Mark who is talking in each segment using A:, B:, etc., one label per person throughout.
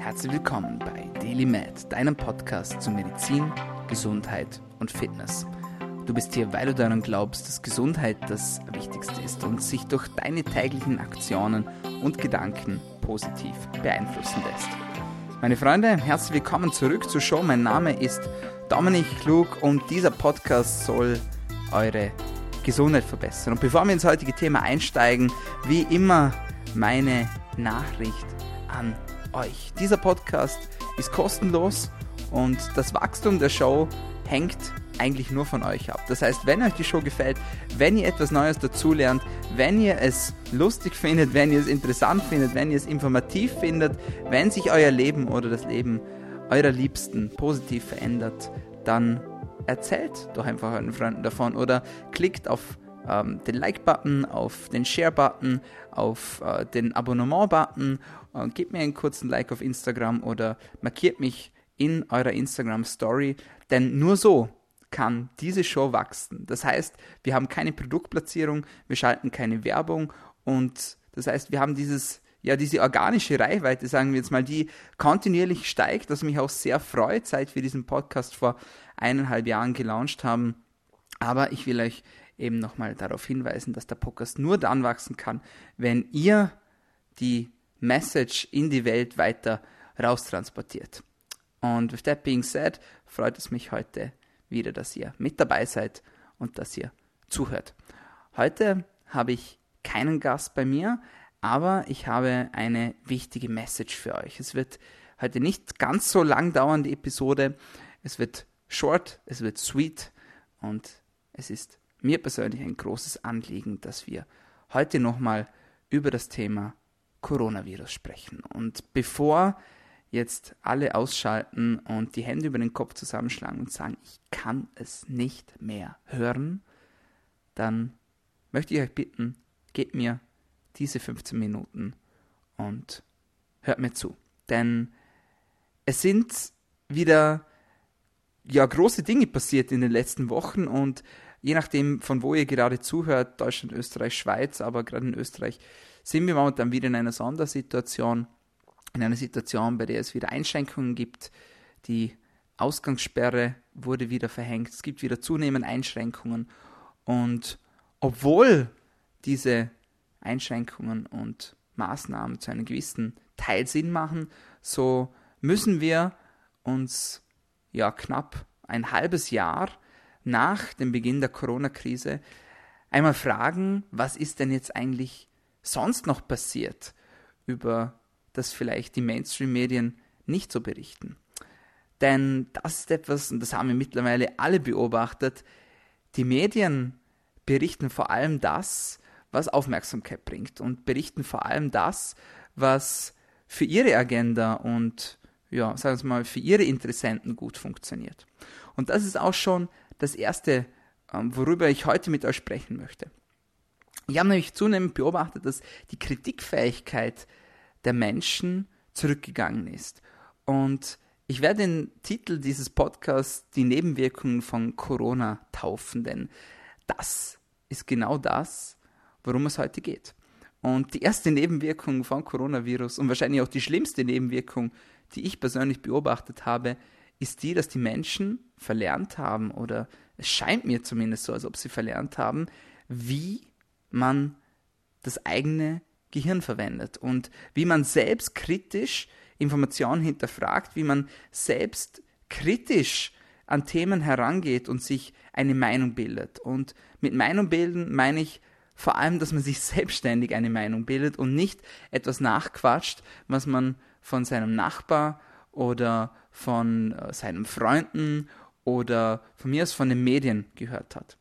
A: Herzlich willkommen bei Daily Med, deinem Podcast zu Medizin, Gesundheit und Fitness. Du bist hier, weil du daran glaubst, dass Gesundheit das Wichtigste ist und sich durch deine täglichen Aktionen und Gedanken positiv beeinflussen lässt. Meine Freunde, herzlich willkommen zurück zur Show. Mein Name ist Dominik Klug und dieser Podcast soll eure Gesundheit verbessern. Und bevor wir ins heutige Thema einsteigen, wie immer meine Nachricht euch. Dieser Podcast ist kostenlos und das Wachstum der Show hängt eigentlich nur von euch ab. Das heißt, wenn euch die Show gefällt, wenn ihr etwas Neues dazulernt, wenn ihr es lustig findet, wenn ihr es interessant findet, wenn ihr es informativ findet, wenn sich euer Leben oder das Leben eurer Liebsten positiv verändert, dann erzählt doch einfach euren Freunden davon oder klickt auf ähm, den Like-Button, auf den Share-Button, auf äh, den Abonnement-Button, äh, gebt mir einen kurzen Like auf Instagram oder markiert mich in eurer Instagram-Story, denn nur so kann diese Show wachsen. Das heißt, wir haben keine Produktplatzierung, wir schalten keine Werbung und das heißt, wir haben dieses ja, diese organische Reichweite, sagen wir jetzt mal, die kontinuierlich steigt, was mich auch sehr freut, seit wir diesen Podcast vor eineinhalb Jahren gelauncht haben. Aber ich will euch eben nochmal darauf hinweisen, dass der Podcast nur dann wachsen kann, wenn ihr die Message in die Welt weiter raustransportiert. Und with that being said, freut es mich heute wieder, dass ihr mit dabei seid und dass ihr zuhört. Heute habe ich keinen Gast bei mir, aber ich habe eine wichtige Message für euch. Es wird heute nicht ganz so lang dauern, die Episode. Es wird short, es wird sweet und es ist mir persönlich ein großes Anliegen, dass wir heute nochmal über das Thema Coronavirus sprechen. Und bevor jetzt alle ausschalten und die Hände über den Kopf zusammenschlagen und sagen, ich kann es nicht mehr hören, dann möchte ich euch bitten, gebt mir diese 15 Minuten und hört mir zu. Denn es sind wieder ja, große Dinge passiert in den letzten Wochen und je nachdem, von wo ihr gerade zuhört, Deutschland, Österreich, Schweiz, aber gerade in Österreich sind wir momentan wieder in einer Sondersituation, in einer Situation, bei der es wieder Einschränkungen gibt. Die Ausgangssperre wurde wieder verhängt, es gibt wieder zunehmend Einschränkungen und obwohl diese Einschränkungen und Maßnahmen zu einem gewissen Teil Sinn machen, so müssen wir uns ja knapp ein halbes Jahr nach dem Beginn der Corona-Krise einmal fragen, was ist denn jetzt eigentlich sonst noch passiert, über das vielleicht die Mainstream-Medien nicht so berichten. Denn das ist etwas, und das haben wir mittlerweile alle beobachtet, die Medien berichten vor allem das, was Aufmerksamkeit bringt und berichten vor allem das, was für ihre Agenda und ja, sagen wir mal, für ihre Interessenten gut funktioniert. Und das ist auch schon das Erste, ähm, worüber ich heute mit euch sprechen möchte. Ich habe nämlich zunehmend beobachtet, dass die Kritikfähigkeit der Menschen zurückgegangen ist. Und ich werde den Titel dieses Podcasts die Nebenwirkungen von Corona taufen, denn das ist genau das, worum es heute geht. Und die erste Nebenwirkung von Coronavirus und wahrscheinlich auch die schlimmste Nebenwirkung, die ich persönlich beobachtet habe, ist die, dass die Menschen verlernt haben, oder es scheint mir zumindest so, als ob sie verlernt haben, wie man das eigene Gehirn verwendet und wie man selbst kritisch Informationen hinterfragt, wie man selbst kritisch an Themen herangeht und sich eine Meinung bildet. Und mit Meinung bilden meine ich vor allem, dass man sich selbstständig eine Meinung bildet und nicht etwas nachquatscht, was man von seinem Nachbar oder von äh, seinen Freunden oder von mir aus von den Medien gehört hat.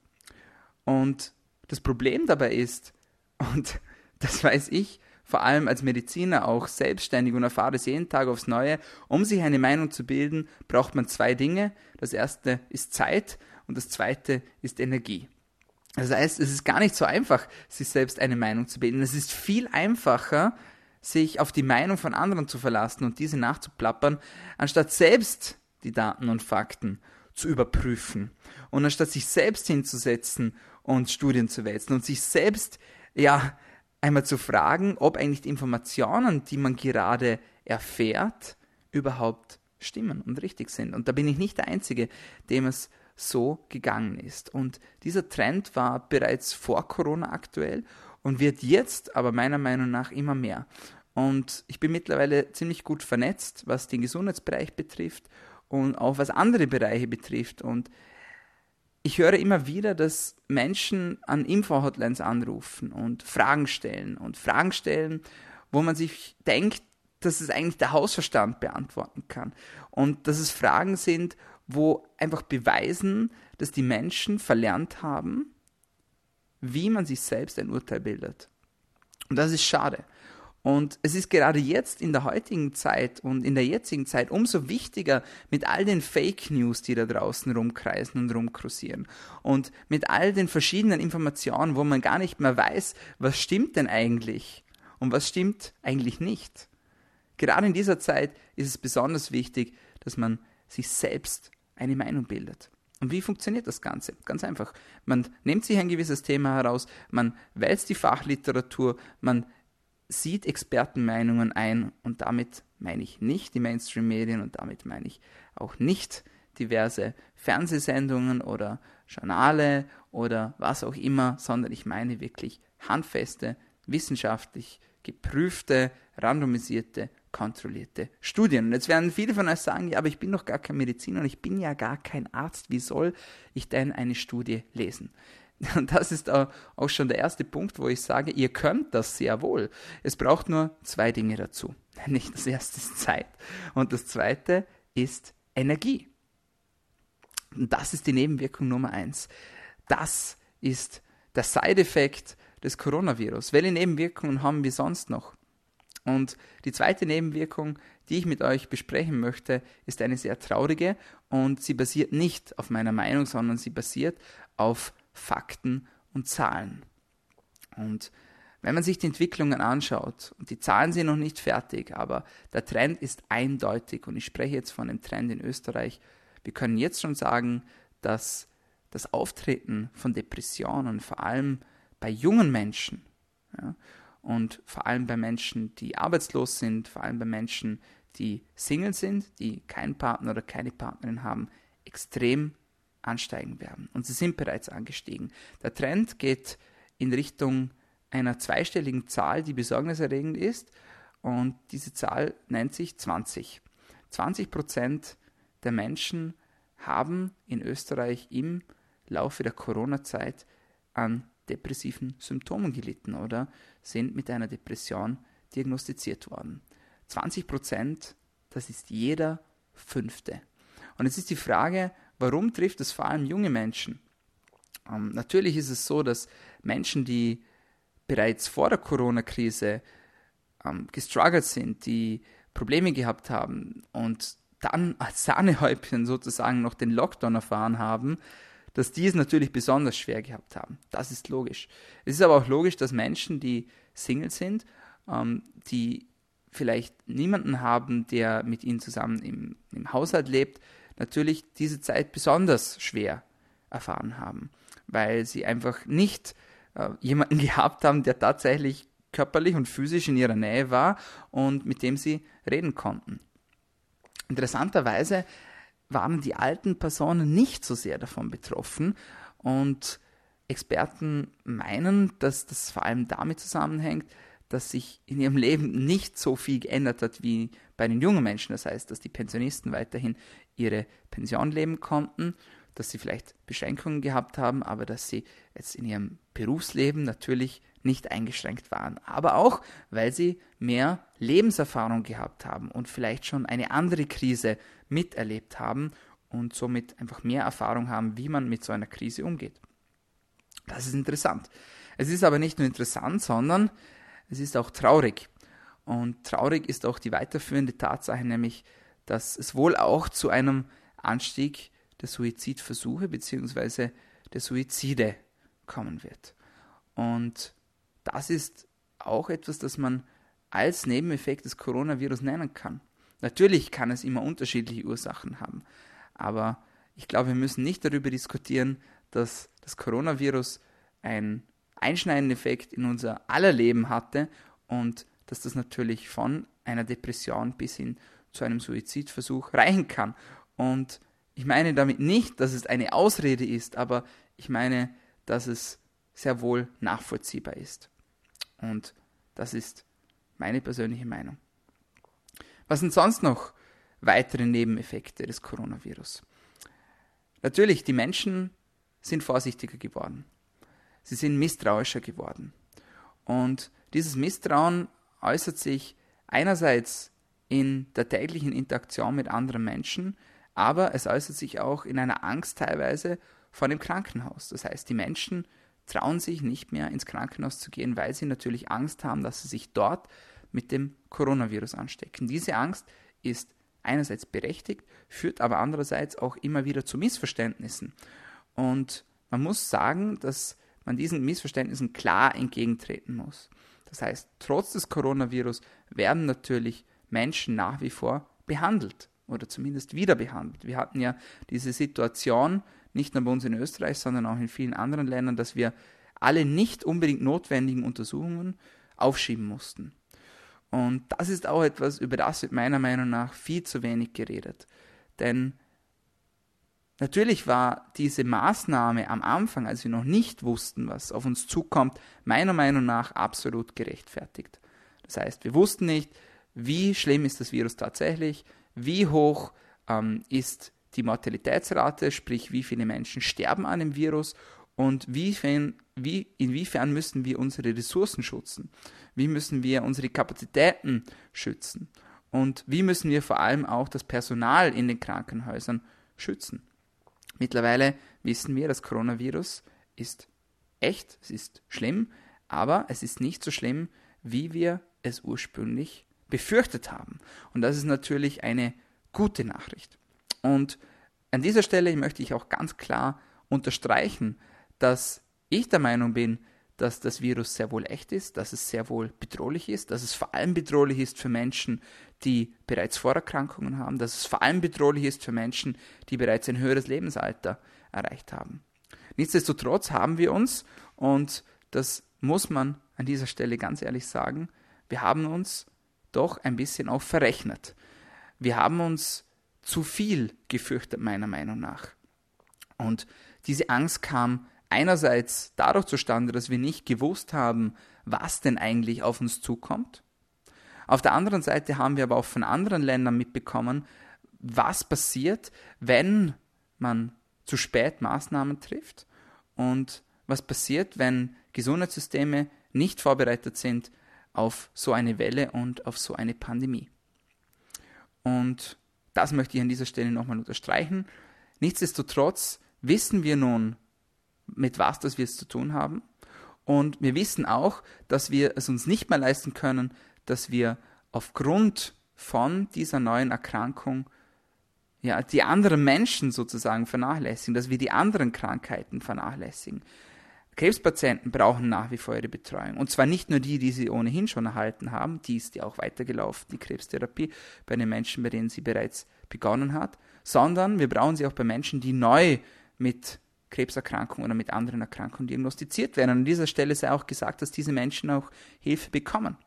A: Und das Problem dabei ist, und das weiß ich, vor allem als Mediziner auch selbstständig und erfahre es jeden Tag aufs Neue, um sich eine Meinung zu bilden, braucht man zwei Dinge. Das erste ist Zeit und das zweite ist Energie. Das heißt, es ist gar nicht so einfach, sich selbst eine Meinung zu bilden. Es ist viel einfacher, sich auf die Meinung von anderen zu verlassen und diese nachzuplappern, anstatt selbst die Daten und Fakten zu überprüfen und anstatt sich selbst hinzusetzen und Studien zu wälzen und sich selbst ja einmal zu fragen, ob eigentlich die Informationen, die man gerade erfährt, überhaupt stimmen und richtig sind. Und da bin ich nicht der Einzige, dem es so gegangen ist. Und dieser Trend war bereits vor Corona aktuell und wird jetzt aber meiner Meinung nach immer mehr. Und ich bin mittlerweile ziemlich gut vernetzt, was den Gesundheitsbereich betrifft und auch was andere Bereiche betrifft. Und ich höre immer wieder, dass Menschen an Info-Hotlines anrufen und Fragen stellen und Fragen stellen, wo man sich denkt, dass es eigentlich der Hausverstand beantworten kann. Und dass es Fragen sind, wo einfach beweisen, dass die Menschen verlernt haben, wie man sich selbst ein Urteil bildet. Und das ist schade. Und es ist gerade jetzt in der heutigen Zeit und in der jetzigen Zeit umso wichtiger mit all den Fake News, die da draußen rumkreisen und rumkursieren und mit all den verschiedenen Informationen, wo man gar nicht mehr weiß, was stimmt denn eigentlich und was stimmt eigentlich nicht. Gerade in dieser Zeit ist es besonders wichtig, dass man sich selbst eine Meinung bildet. Und wie funktioniert das Ganze? Ganz einfach. Man nimmt sich ein gewisses Thema heraus, man wälzt die Fachliteratur, man sieht Expertenmeinungen ein und damit meine ich nicht die Mainstream-Medien und damit meine ich auch nicht diverse Fernsehsendungen oder Journale oder was auch immer, sondern ich meine wirklich handfeste, wissenschaftlich geprüfte, randomisierte kontrollierte Studien. Und jetzt werden viele von euch sagen, ja, aber ich bin doch gar kein Mediziner und ich bin ja gar kein Arzt. Wie soll ich denn eine Studie lesen? Und das ist auch schon der erste Punkt, wo ich sage, ihr könnt das sehr wohl. Es braucht nur zwei Dinge dazu. Nämlich das erste ist Zeit und das zweite ist Energie. Und das ist die Nebenwirkung Nummer eins. Das ist der Side-Effekt des Coronavirus. Welche Nebenwirkungen haben wir sonst noch? Und die zweite Nebenwirkung, die ich mit euch besprechen möchte, ist eine sehr traurige. Und sie basiert nicht auf meiner Meinung, sondern sie basiert auf Fakten und Zahlen. Und wenn man sich die Entwicklungen anschaut, und die Zahlen sind noch nicht fertig, aber der Trend ist eindeutig, und ich spreche jetzt von dem Trend in Österreich, wir können jetzt schon sagen, dass das Auftreten von Depressionen, vor allem bei jungen Menschen, ja, und vor allem bei Menschen, die arbeitslos sind, vor allem bei Menschen, die Single sind, die keinen Partner oder keine Partnerin haben, extrem ansteigen werden. Und sie sind bereits angestiegen. Der Trend geht in Richtung einer zweistelligen Zahl, die besorgniserregend ist. Und diese Zahl nennt sich 20. 20 Prozent der Menschen haben in Österreich im Laufe der Corona-Zeit an depressiven Symptomen gelitten oder sind mit einer Depression diagnostiziert worden. 20 Prozent, das ist jeder Fünfte. Und jetzt ist die Frage, warum trifft es vor allem junge Menschen? Ähm, natürlich ist es so, dass Menschen, die bereits vor der Corona-Krise ähm, gestruggelt sind, die Probleme gehabt haben und dann als Sahnehäubchen sozusagen noch den Lockdown erfahren haben, dass die es natürlich besonders schwer gehabt haben. Das ist logisch. Es ist aber auch logisch, dass Menschen, die Single sind, ähm, die vielleicht niemanden haben, der mit ihnen zusammen im, im Haushalt lebt, natürlich diese Zeit besonders schwer erfahren haben, weil sie einfach nicht äh, jemanden gehabt haben, der tatsächlich körperlich und physisch in ihrer Nähe war und mit dem sie reden konnten. Interessanterweise waren die alten Personen nicht so sehr davon betroffen und Experten meinen, dass das vor allem damit zusammenhängt, dass sich in ihrem Leben nicht so viel geändert hat wie bei den jungen Menschen. Das heißt, dass die Pensionisten weiterhin ihre Pension leben konnten, dass sie vielleicht Beschränkungen gehabt haben, aber dass sie jetzt in ihrem Berufsleben natürlich nicht eingeschränkt waren. Aber auch, weil sie mehr Lebenserfahrung gehabt haben und vielleicht schon eine andere Krise miterlebt haben und somit einfach mehr Erfahrung haben, wie man mit so einer Krise umgeht. Das ist interessant. Es ist aber nicht nur interessant, sondern es ist auch traurig. Und traurig ist auch die weiterführende Tatsache, nämlich, dass es wohl auch zu einem Anstieg der Suizidversuche bzw. der Suizide kommen wird. Und das ist auch etwas, das man als Nebeneffekt des Coronavirus nennen kann. Natürlich kann es immer unterschiedliche Ursachen haben, aber ich glaube, wir müssen nicht darüber diskutieren, dass das Coronavirus einen einschneidenden Effekt in unser aller Leben hatte und dass das natürlich von einer Depression bis hin zu einem Suizidversuch reichen kann. Und ich meine damit nicht, dass es eine Ausrede ist, aber ich meine, dass es sehr wohl nachvollziehbar ist. Und das ist meine persönliche Meinung. Was sind sonst noch weitere Nebeneffekte des Coronavirus? Natürlich, die Menschen sind vorsichtiger geworden. Sie sind misstrauischer geworden. Und dieses Misstrauen äußert sich einerseits in der täglichen Interaktion mit anderen Menschen, aber es äußert sich auch in einer Angst teilweise vor dem Krankenhaus. Das heißt, die Menschen trauen sich nicht mehr ins Krankenhaus zu gehen, weil sie natürlich Angst haben, dass sie sich dort mit dem Coronavirus anstecken. Diese Angst ist einerseits berechtigt, führt aber andererseits auch immer wieder zu Missverständnissen. Und man muss sagen, dass man diesen Missverständnissen klar entgegentreten muss. Das heißt, trotz des Coronavirus werden natürlich Menschen nach wie vor behandelt oder zumindest wieder behandelt. Wir hatten ja diese Situation nicht nur bei uns in Österreich, sondern auch in vielen anderen Ländern, dass wir alle nicht unbedingt notwendigen Untersuchungen aufschieben mussten. Und das ist auch etwas, über das wird meiner Meinung nach viel zu wenig geredet. Denn natürlich war diese Maßnahme am Anfang, als wir noch nicht wussten, was auf uns zukommt, meiner Meinung nach absolut gerechtfertigt. Das heißt, wir wussten nicht, wie schlimm ist das Virus tatsächlich, wie hoch ähm, ist die Mortalitätsrate, sprich wie viele Menschen sterben an dem Virus und wie, wie, inwiefern müssen wir unsere Ressourcen schützen, wie müssen wir unsere Kapazitäten schützen und wie müssen wir vor allem auch das Personal in den Krankenhäusern schützen. Mittlerweile wissen wir, das Coronavirus ist echt, es ist schlimm, aber es ist nicht so schlimm, wie wir es ursprünglich befürchtet haben. Und das ist natürlich eine gute Nachricht. Und an dieser Stelle möchte ich auch ganz klar unterstreichen, dass ich der Meinung bin, dass das Virus sehr wohl echt ist, dass es sehr wohl bedrohlich ist, dass es vor allem bedrohlich ist für Menschen, die bereits Vorerkrankungen haben, dass es vor allem bedrohlich ist für Menschen, die bereits ein höheres Lebensalter erreicht haben. Nichtsdestotrotz haben wir uns, und das muss man an dieser Stelle ganz ehrlich sagen, wir haben uns doch ein bisschen auch verrechnet. Wir haben uns zu viel gefürchtet, meiner Meinung nach. Und diese Angst kam einerseits dadurch zustande, dass wir nicht gewusst haben, was denn eigentlich auf uns zukommt. Auf der anderen Seite haben wir aber auch von anderen Ländern mitbekommen, was passiert, wenn man zu spät Maßnahmen trifft und was passiert, wenn Gesundheitssysteme nicht vorbereitet sind auf so eine Welle und auf so eine Pandemie. Und das möchte ich an dieser Stelle nochmal unterstreichen. Nichtsdestotrotz wissen wir nun, mit was das wir es zu tun haben. Und wir wissen auch, dass wir es uns nicht mehr leisten können, dass wir aufgrund von dieser neuen Erkrankung ja, die anderen Menschen sozusagen vernachlässigen, dass wir die anderen Krankheiten vernachlässigen. Krebspatienten brauchen nach wie vor ihre Betreuung. Und zwar nicht nur die, die sie ohnehin schon erhalten haben, die ist ja auch weitergelaufen, die Krebstherapie, bei den Menschen, bei denen sie bereits begonnen hat, sondern wir brauchen sie auch bei Menschen, die neu mit Krebserkrankungen oder mit anderen Erkrankungen diagnostiziert werden. Und an dieser Stelle sei auch gesagt, dass diese Menschen auch Hilfe bekommen.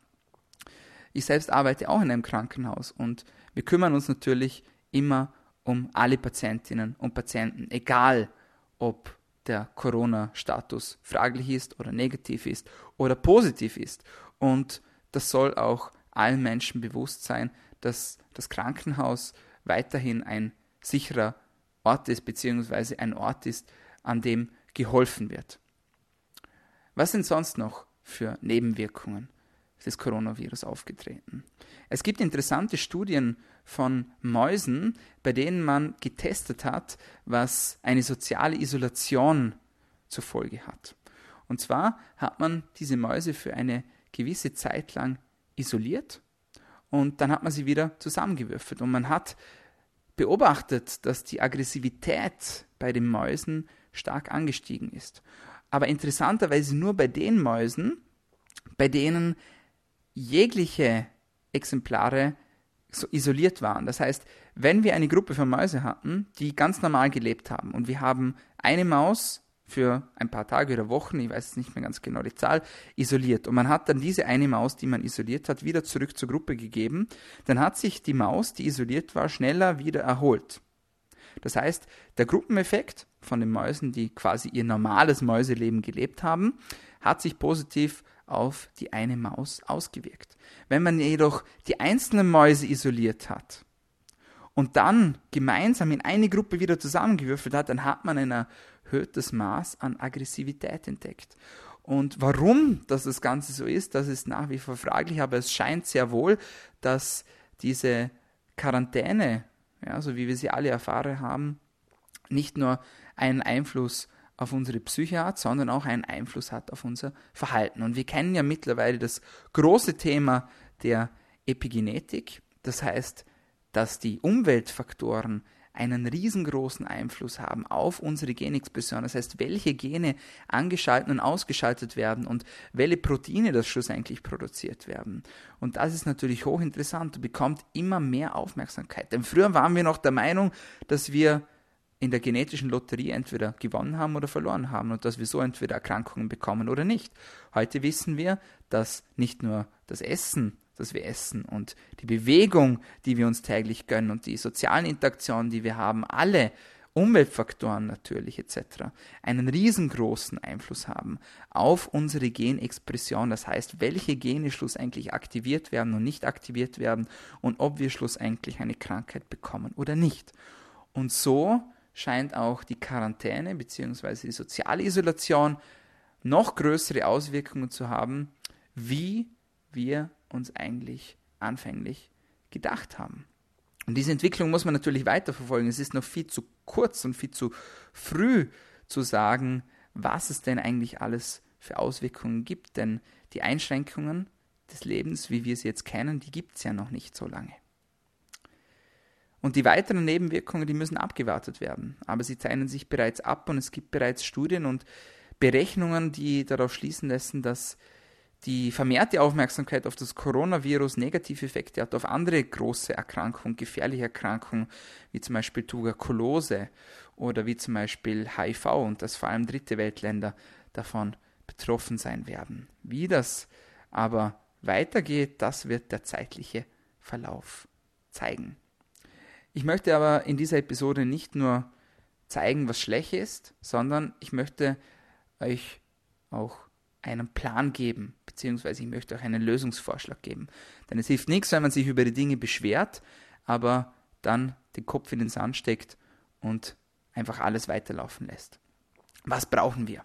A: Ich selbst arbeite auch in einem Krankenhaus und wir kümmern uns natürlich immer um alle Patientinnen und Patienten, egal ob der Corona-Status fraglich ist oder negativ ist oder positiv ist. Und das soll auch allen Menschen bewusst sein, dass das Krankenhaus weiterhin ein sicherer Ort ist, beziehungsweise ein Ort ist, an dem geholfen wird. Was sind sonst noch für Nebenwirkungen des Coronavirus aufgetreten? Es gibt interessante Studien von Mäusen, bei denen man getestet hat, was eine soziale Isolation zur Folge hat. Und zwar hat man diese Mäuse für eine gewisse Zeit lang isoliert und dann hat man sie wieder zusammengewürfelt und man hat beobachtet, dass die Aggressivität bei den Mäusen stark angestiegen ist. Aber interessanterweise nur bei den Mäusen, bei denen jegliche Exemplare so isoliert waren. Das heißt, wenn wir eine Gruppe von Mäuse hatten, die ganz normal gelebt haben und wir haben eine Maus für ein paar Tage oder Wochen, ich weiß nicht mehr ganz genau die Zahl, isoliert. Und man hat dann diese eine Maus, die man isoliert hat, wieder zurück zur Gruppe gegeben. Dann hat sich die Maus, die isoliert war, schneller wieder erholt. Das heißt, der Gruppeneffekt von den Mäusen, die quasi ihr normales Mäuseleben gelebt haben, hat sich positiv auf die eine Maus ausgewirkt. Wenn man jedoch die einzelnen Mäuse isoliert hat und dann gemeinsam in eine Gruppe wieder zusammengewürfelt hat, dann hat man ein erhöhtes Maß an Aggressivität entdeckt. Und warum dass das Ganze so ist, das ist nach wie vor fraglich, aber es scheint sehr wohl, dass diese Quarantäne, ja, so wie wir sie alle erfahren haben, nicht nur einen Einfluss auf unsere Psyche hat, sondern auch einen Einfluss hat auf unser Verhalten. Und wir kennen ja mittlerweile das große Thema der Epigenetik, das heißt, dass die Umweltfaktoren einen riesengroßen Einfluss haben auf unsere Genexpression. Das heißt, welche Gene angeschaltet und ausgeschaltet werden und welche Proteine das schlussendlich produziert werden. Und das ist natürlich hochinteressant und bekommt immer mehr Aufmerksamkeit. Denn früher waren wir noch der Meinung, dass wir in der genetischen Lotterie entweder gewonnen haben oder verloren haben und dass wir so entweder Erkrankungen bekommen oder nicht. Heute wissen wir, dass nicht nur das Essen, das wir essen und die Bewegung, die wir uns täglich gönnen und die sozialen Interaktionen, die wir haben, alle Umweltfaktoren natürlich etc. einen riesengroßen Einfluss haben auf unsere Genexpression, das heißt, welche Gene schlussendlich aktiviert werden und nicht aktiviert werden und ob wir schlussendlich eine Krankheit bekommen oder nicht. Und so scheint auch die Quarantäne bzw. die soziale Isolation noch größere Auswirkungen zu haben, wie wir uns eigentlich anfänglich gedacht haben. Und diese Entwicklung muss man natürlich weiterverfolgen. Es ist noch viel zu kurz und viel zu früh zu sagen, was es denn eigentlich alles für Auswirkungen gibt, denn die Einschränkungen des Lebens, wie wir sie jetzt kennen, die gibt es ja noch nicht so lange. Und die weiteren Nebenwirkungen, die müssen abgewartet werden. Aber sie zeichnen sich bereits ab und es gibt bereits Studien und Berechnungen, die darauf schließen lassen, dass die vermehrte Aufmerksamkeit auf das Coronavirus negative Effekte hat auf andere große Erkrankungen, gefährliche Erkrankungen, wie zum Beispiel Tuberkulose oder wie zum Beispiel HIV und dass vor allem dritte Weltländer davon betroffen sein werden. Wie das aber weitergeht, das wird der zeitliche Verlauf zeigen. Ich möchte aber in dieser Episode nicht nur zeigen, was schlecht ist, sondern ich möchte euch auch einen Plan geben, beziehungsweise ich möchte euch einen Lösungsvorschlag geben. Denn es hilft nichts, wenn man sich über die Dinge beschwert, aber dann den Kopf in den Sand steckt und einfach alles weiterlaufen lässt. Was brauchen wir?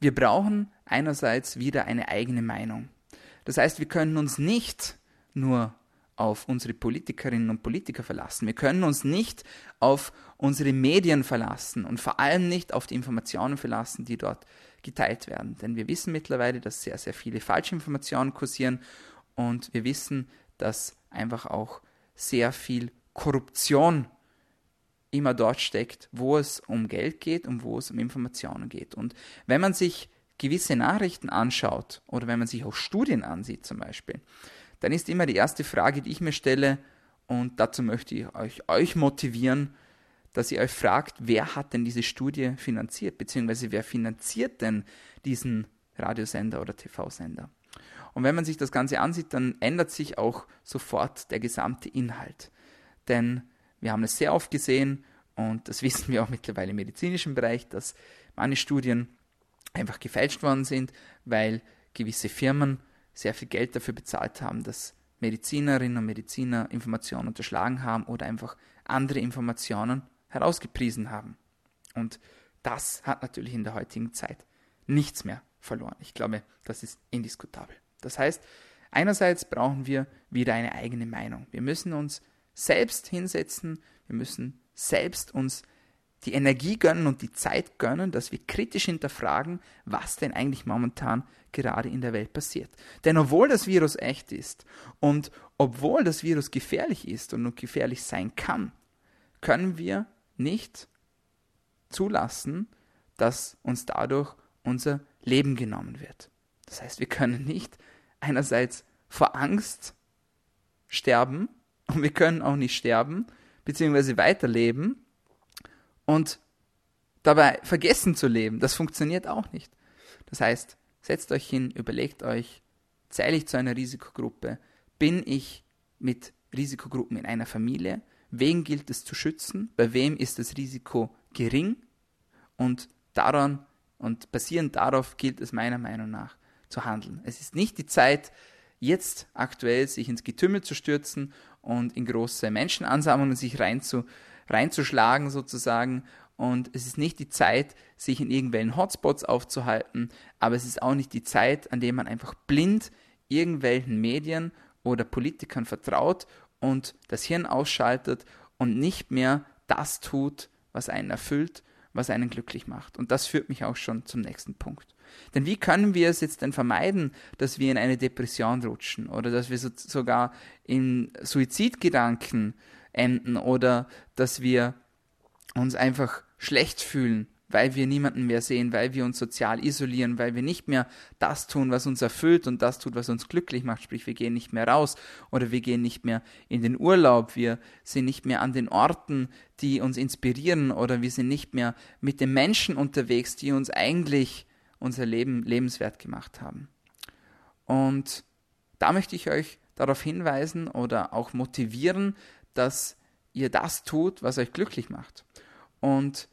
A: Wir brauchen einerseits wieder eine eigene Meinung. Das heißt, wir können uns nicht nur auf unsere Politikerinnen und Politiker verlassen. Wir können uns nicht auf unsere Medien verlassen und vor allem nicht auf die Informationen verlassen, die dort geteilt werden. Denn wir wissen mittlerweile, dass sehr, sehr viele Falschinformationen kursieren und wir wissen, dass einfach auch sehr viel Korruption immer dort steckt, wo es um Geld geht und wo es um Informationen geht. Und wenn man sich gewisse Nachrichten anschaut oder wenn man sich auch Studien ansieht zum Beispiel, dann ist immer die erste Frage, die ich mir stelle, und dazu möchte ich euch, euch motivieren, dass ihr euch fragt, wer hat denn diese Studie finanziert, beziehungsweise wer finanziert denn diesen Radiosender oder TV-Sender. Und wenn man sich das Ganze ansieht, dann ändert sich auch sofort der gesamte Inhalt. Denn wir haben es sehr oft gesehen, und das wissen wir auch mittlerweile im medizinischen Bereich, dass manche Studien einfach gefälscht worden sind, weil gewisse Firmen sehr viel Geld dafür bezahlt haben, dass Medizinerinnen und Mediziner Informationen unterschlagen haben oder einfach andere Informationen herausgepriesen haben. Und das hat natürlich in der heutigen Zeit nichts mehr verloren. Ich glaube, das ist indiskutabel. Das heißt, einerseits brauchen wir wieder eine eigene Meinung. Wir müssen uns selbst hinsetzen, wir müssen selbst uns die Energie gönnen und die Zeit gönnen, dass wir kritisch hinterfragen, was denn eigentlich momentan gerade in der Welt passiert. Denn obwohl das Virus echt ist und obwohl das Virus gefährlich ist und gefährlich sein kann, können wir nicht zulassen, dass uns dadurch unser Leben genommen wird. Das heißt, wir können nicht einerseits vor Angst sterben und wir können auch nicht sterben, beziehungsweise weiterleben und dabei vergessen zu leben. Das funktioniert auch nicht. Das heißt, setzt euch hin, überlegt euch, zähle ich zu einer Risikogruppe? Bin ich mit Risikogruppen in einer Familie? Wen gilt es zu schützen? Bei wem ist das Risiko gering? Und daran und basierend darauf gilt es meiner Meinung nach zu handeln. Es ist nicht die Zeit, jetzt aktuell sich ins Getümmel zu stürzen und in große Menschenansammlungen sich reinzu, reinzuschlagen sozusagen. Und es ist nicht die Zeit, sich in irgendwelchen Hotspots aufzuhalten, aber es ist auch nicht die Zeit, an der man einfach blind irgendwelchen Medien oder Politikern vertraut und das Hirn ausschaltet und nicht mehr das tut, was einen erfüllt, was einen glücklich macht. Und das führt mich auch schon zum nächsten Punkt. Denn wie können wir es jetzt denn vermeiden, dass wir in eine Depression rutschen oder dass wir so, sogar in Suizidgedanken enden oder dass wir uns einfach schlecht fühlen weil wir niemanden mehr sehen, weil wir uns sozial isolieren, weil wir nicht mehr das tun, was uns erfüllt und das tut, was uns glücklich macht. Sprich, wir gehen nicht mehr raus oder wir gehen nicht mehr in den Urlaub, wir sind nicht mehr an den Orten, die uns inspirieren oder wir sind nicht mehr mit den Menschen unterwegs, die uns eigentlich unser Leben lebenswert gemacht haben. Und da möchte ich euch darauf hinweisen oder auch motivieren, dass ihr das tut, was euch glücklich macht. Und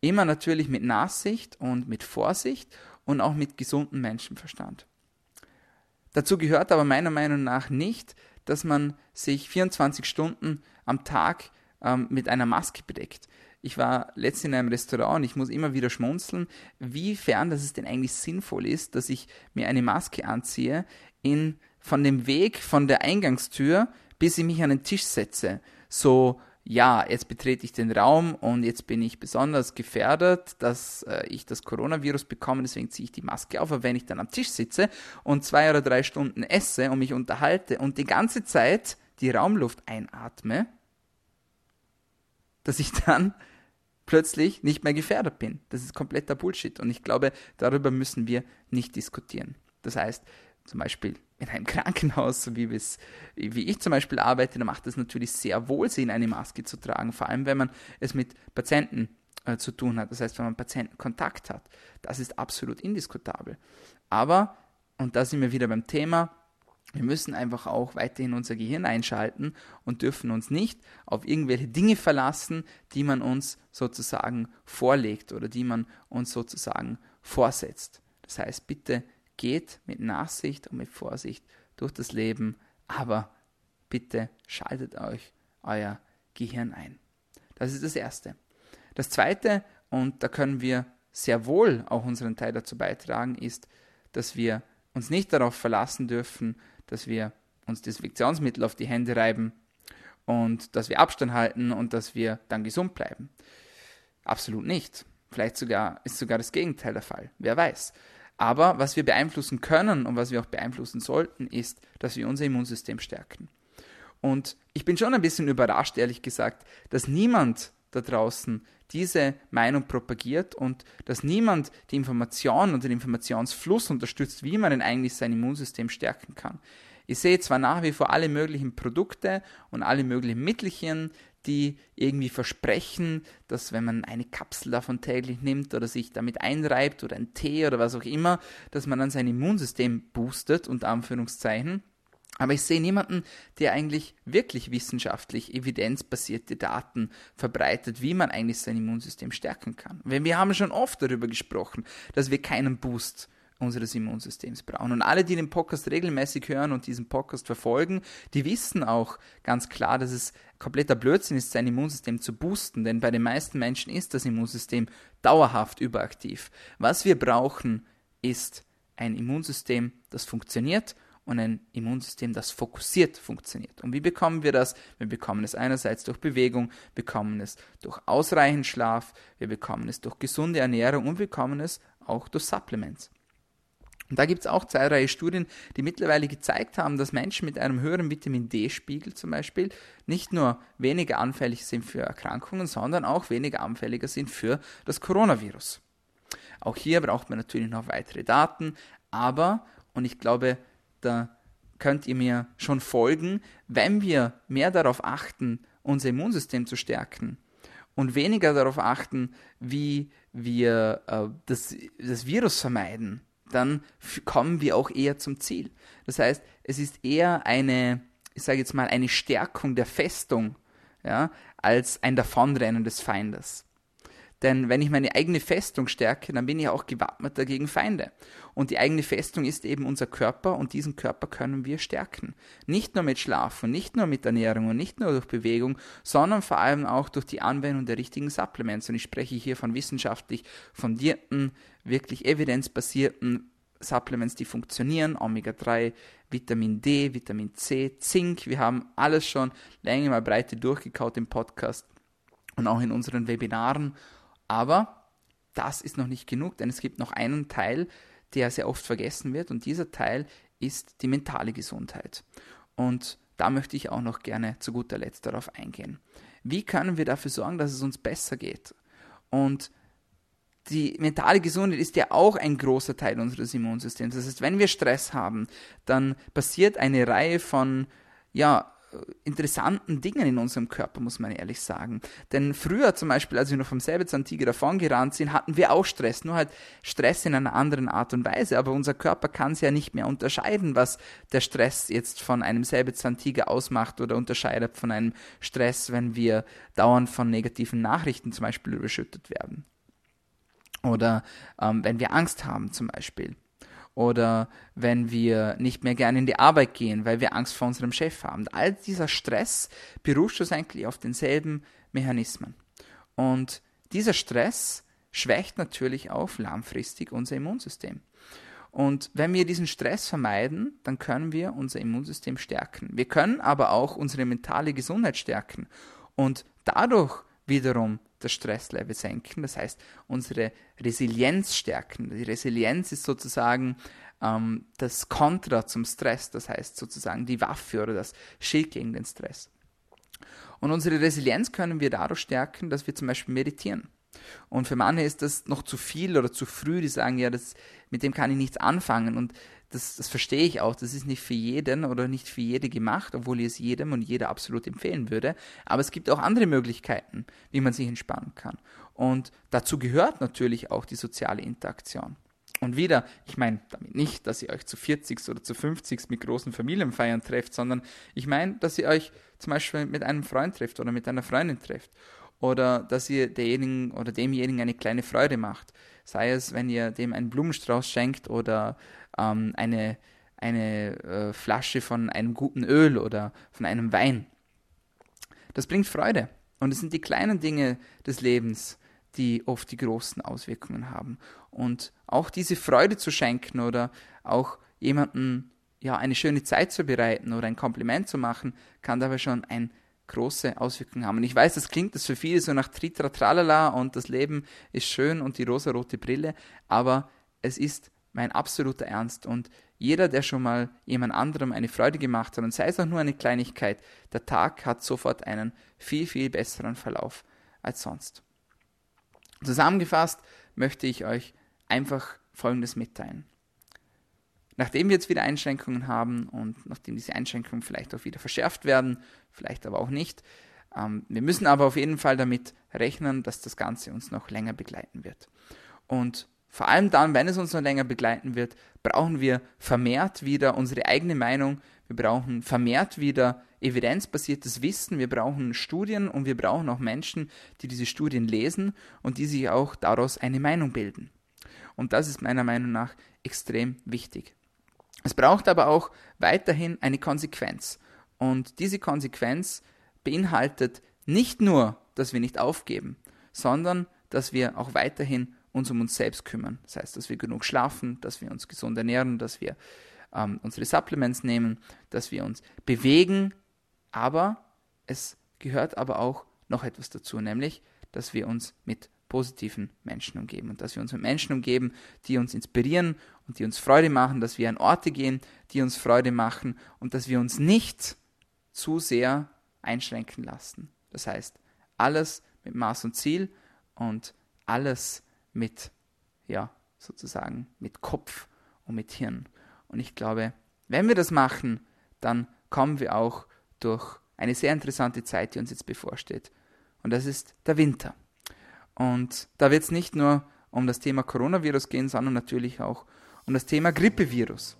A: Immer natürlich mit Nachsicht und mit Vorsicht und auch mit gesundem Menschenverstand. Dazu gehört aber meiner Meinung nach nicht, dass man sich 24 Stunden am Tag ähm, mit einer Maske bedeckt. Ich war letztens in einem Restaurant und ich muss immer wieder schmunzeln, wiefern das es denn eigentlich sinnvoll ist, dass ich mir eine Maske anziehe, in, von dem Weg von der Eingangstür, bis ich mich an den Tisch setze. So ja, jetzt betrete ich den Raum und jetzt bin ich besonders gefährdet, dass äh, ich das Coronavirus bekomme, deswegen ziehe ich die Maske auf. Aber wenn ich dann am Tisch sitze und zwei oder drei Stunden esse und mich unterhalte und die ganze Zeit die Raumluft einatme, dass ich dann plötzlich nicht mehr gefährdet bin. Das ist kompletter Bullshit und ich glaube, darüber müssen wir nicht diskutieren. Das heißt, zum Beispiel in einem Krankenhaus, so wie, wie ich zum Beispiel arbeite, da macht es natürlich sehr wohl Sinn, eine Maske zu tragen, vor allem wenn man es mit Patienten äh, zu tun hat, das heißt, wenn man Patientenkontakt hat. Das ist absolut indiskutabel. Aber, und da sind wir wieder beim Thema, wir müssen einfach auch weiterhin unser Gehirn einschalten und dürfen uns nicht auf irgendwelche Dinge verlassen, die man uns sozusagen vorlegt oder die man uns sozusagen vorsetzt. Das heißt, bitte Geht mit Nachsicht und mit Vorsicht durch das Leben, aber bitte schaltet euch euer Gehirn ein. Das ist das Erste. Das Zweite, und da können wir sehr wohl auch unseren Teil dazu beitragen, ist, dass wir uns nicht darauf verlassen dürfen, dass wir uns Desinfektionsmittel auf die Hände reiben und dass wir Abstand halten und dass wir dann gesund bleiben. Absolut nicht. Vielleicht sogar ist sogar das Gegenteil der Fall. Wer weiß. Aber was wir beeinflussen können und was wir auch beeinflussen sollten, ist, dass wir unser Immunsystem stärken. Und ich bin schon ein bisschen überrascht, ehrlich gesagt, dass niemand da draußen diese Meinung propagiert und dass niemand die Information und den Informationsfluss unterstützt, wie man denn eigentlich sein Immunsystem stärken kann. Ich sehe zwar nach wie vor alle möglichen Produkte und alle möglichen Mittelchen, die irgendwie versprechen, dass wenn man eine Kapsel davon täglich nimmt oder sich damit einreibt oder einen Tee oder was auch immer, dass man dann sein Immunsystem boostet, unter Anführungszeichen. Aber ich sehe niemanden, der eigentlich wirklich wissenschaftlich evidenzbasierte Daten verbreitet, wie man eigentlich sein Immunsystem stärken kann. Wenn wir haben schon oft darüber gesprochen, dass wir keinen Boost unseres Immunsystems brauchen. Und alle, die den Podcast regelmäßig hören und diesen Podcast verfolgen, die wissen auch ganz klar, dass es kompletter Blödsinn ist, sein Immunsystem zu boosten, denn bei den meisten Menschen ist das Immunsystem dauerhaft überaktiv. Was wir brauchen, ist ein Immunsystem, das funktioniert und ein Immunsystem, das fokussiert funktioniert. Und wie bekommen wir das? Wir bekommen es einerseits durch Bewegung, bekommen es durch ausreichend Schlaf, wir bekommen es durch gesunde Ernährung und wir bekommen es auch durch Supplements. Und da gibt es auch zahlreiche Studien, die mittlerweile gezeigt haben, dass Menschen mit einem höheren Vitamin D-Spiegel zum Beispiel nicht nur weniger anfällig sind für Erkrankungen, sondern auch weniger anfälliger sind für das Coronavirus. Auch hier braucht man natürlich noch weitere Daten, aber, und ich glaube, da könnt ihr mir schon folgen, wenn wir mehr darauf achten, unser Immunsystem zu stärken und weniger darauf achten, wie wir äh, das, das Virus vermeiden, dann kommen wir auch eher zum Ziel. Das heißt, es ist eher eine, ich sage jetzt mal, eine Stärkung der Festung, ja, als ein Davonrennen des Feindes. Denn wenn ich meine eigene Festung stärke, dann bin ich auch gewappnet gegen Feinde. Und die eigene Festung ist eben unser Körper und diesen Körper können wir stärken. Nicht nur mit Schlafen, nicht nur mit Ernährung und nicht nur durch Bewegung, sondern vor allem auch durch die Anwendung der richtigen Supplements. Und ich spreche hier von wissenschaftlich fundierten, wirklich evidenzbasierten Supplements, die funktionieren, Omega-3, Vitamin D, Vitamin C, Zink. Wir haben alles schon länger mal breite durchgekaut im Podcast und auch in unseren Webinaren. Aber das ist noch nicht genug, denn es gibt noch einen Teil, der sehr oft vergessen wird und dieser Teil ist die mentale Gesundheit. Und da möchte ich auch noch gerne zu guter Letzt darauf eingehen. Wie können wir dafür sorgen, dass es uns besser geht? Und die mentale Gesundheit ist ja auch ein großer Teil unseres Immunsystems. Das heißt, wenn wir Stress haben, dann passiert eine Reihe von ja, interessanten Dingen in unserem Körper, muss man ehrlich sagen. Denn früher zum Beispiel, als wir noch vom Säbelzahntiger davongerannt sind, hatten wir auch Stress, nur halt Stress in einer anderen Art und Weise. Aber unser Körper kann es ja nicht mehr unterscheiden, was der Stress jetzt von einem Säbelzahntiger ausmacht oder unterscheidet von einem Stress, wenn wir dauernd von negativen Nachrichten zum Beispiel überschüttet werden. Oder ähm, wenn wir Angst haben zum Beispiel oder wenn wir nicht mehr gerne in die Arbeit gehen, weil wir Angst vor unserem Chef haben. All dieser Stress beruht schlussendlich auf denselben Mechanismen. Und dieser Stress schwächt natürlich auch langfristig unser Immunsystem. Und wenn wir diesen Stress vermeiden, dann können wir unser Immunsystem stärken. Wir können aber auch unsere mentale Gesundheit stärken und dadurch wiederum das Stresslevel senken, das heißt unsere Resilienz stärken. Die Resilienz ist sozusagen ähm, das Kontra zum Stress, das heißt sozusagen die Waffe oder das Schild gegen den Stress. Und unsere Resilienz können wir dadurch stärken, dass wir zum Beispiel meditieren. Und für manche ist das noch zu viel oder zu früh, die sagen, ja, das, mit dem kann ich nichts anfangen. Und das, das verstehe ich auch, das ist nicht für jeden oder nicht für jede gemacht, obwohl ich es jedem und jeder absolut empfehlen würde. Aber es gibt auch andere Möglichkeiten, wie man sich entspannen kann. Und dazu gehört natürlich auch die soziale Interaktion. Und wieder, ich meine damit nicht, dass ihr euch zu 40 oder zu 50 mit großen Familienfeiern trefft, sondern ich meine, dass ihr euch zum Beispiel mit einem Freund trefft oder mit einer Freundin trefft oder dass ihr derjenigen oder demjenigen eine kleine Freude macht. Sei es, wenn ihr dem einen Blumenstrauß schenkt oder ähm, eine, eine äh, Flasche von einem guten Öl oder von einem Wein. Das bringt Freude. Und es sind die kleinen Dinge des Lebens, die oft die großen Auswirkungen haben. Und auch diese Freude zu schenken oder auch jemanden ja, eine schöne Zeit zu bereiten oder ein Kompliment zu machen, kann dabei schon ein große Auswirkungen haben. Und ich weiß, das klingt das für viele so nach Tritra Tralala und das Leben ist schön und die rosarote Brille, aber es ist mein absoluter Ernst und jeder, der schon mal jemand anderem eine Freude gemacht hat und sei es auch nur eine Kleinigkeit, der Tag hat sofort einen viel, viel besseren Verlauf als sonst. Zusammengefasst möchte ich euch einfach Folgendes mitteilen. Nachdem wir jetzt wieder Einschränkungen haben und nachdem diese Einschränkungen vielleicht auch wieder verschärft werden, vielleicht aber auch nicht, ähm, wir müssen aber auf jeden Fall damit rechnen, dass das Ganze uns noch länger begleiten wird. Und vor allem dann, wenn es uns noch länger begleiten wird, brauchen wir vermehrt wieder unsere eigene Meinung, wir brauchen vermehrt wieder evidenzbasiertes Wissen, wir brauchen Studien und wir brauchen auch Menschen, die diese Studien lesen und die sich auch daraus eine Meinung bilden. Und das ist meiner Meinung nach extrem wichtig. Es braucht aber auch weiterhin eine Konsequenz. Und diese Konsequenz beinhaltet nicht nur, dass wir nicht aufgeben, sondern dass wir auch weiterhin uns um uns selbst kümmern. Das heißt, dass wir genug schlafen, dass wir uns gesund ernähren, dass wir ähm, unsere Supplements nehmen, dass wir uns bewegen. Aber es gehört aber auch noch etwas dazu, nämlich, dass wir uns mit positiven Menschen umgeben und dass wir uns mit Menschen umgeben, die uns inspirieren und die uns Freude machen, dass wir an Orte gehen, die uns Freude machen und dass wir uns nicht zu sehr einschränken lassen. Das heißt, alles mit Maß und Ziel und alles mit, ja, sozusagen mit Kopf und mit Hirn. Und ich glaube, wenn wir das machen, dann kommen wir auch durch eine sehr interessante Zeit, die uns jetzt bevorsteht. und das ist der Winter. Und da wird es nicht nur um das Thema Coronavirus gehen, sondern natürlich auch um das Thema Grippevirus.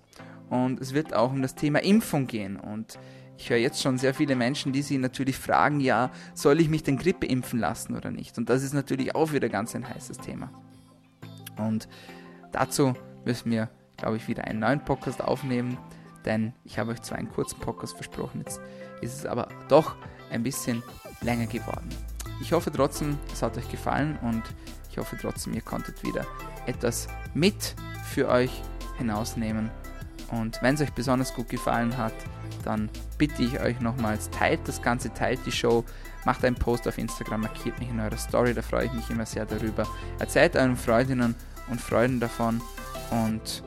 A: Und es wird auch um das Thema Impfung gehen. Und ich höre jetzt schon sehr viele Menschen, die sich natürlich fragen, ja, soll ich mich denn Grippe impfen lassen oder nicht? Und das ist natürlich auch wieder ganz ein heißes Thema. Und dazu müssen wir, glaube ich, wieder einen neuen Podcast aufnehmen, denn ich habe euch zwar einen kurzen Podcast versprochen, jetzt ist es aber doch ein bisschen länger geworden. Ich hoffe trotzdem, es hat euch gefallen und ich hoffe trotzdem, ihr konntet wieder etwas mit für euch hinausnehmen. Und wenn es euch besonders gut gefallen hat, dann bitte ich euch nochmals, teilt das Ganze, teilt die Show, macht einen Post auf Instagram, markiert mich in eurer Story, da freue ich mich immer sehr darüber. Erzählt euren Freundinnen und Freunden davon und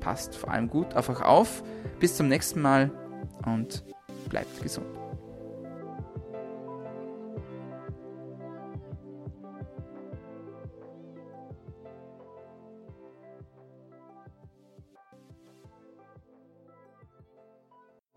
A: passt vor allem gut auf euch auf. Bis zum nächsten Mal und bleibt gesund.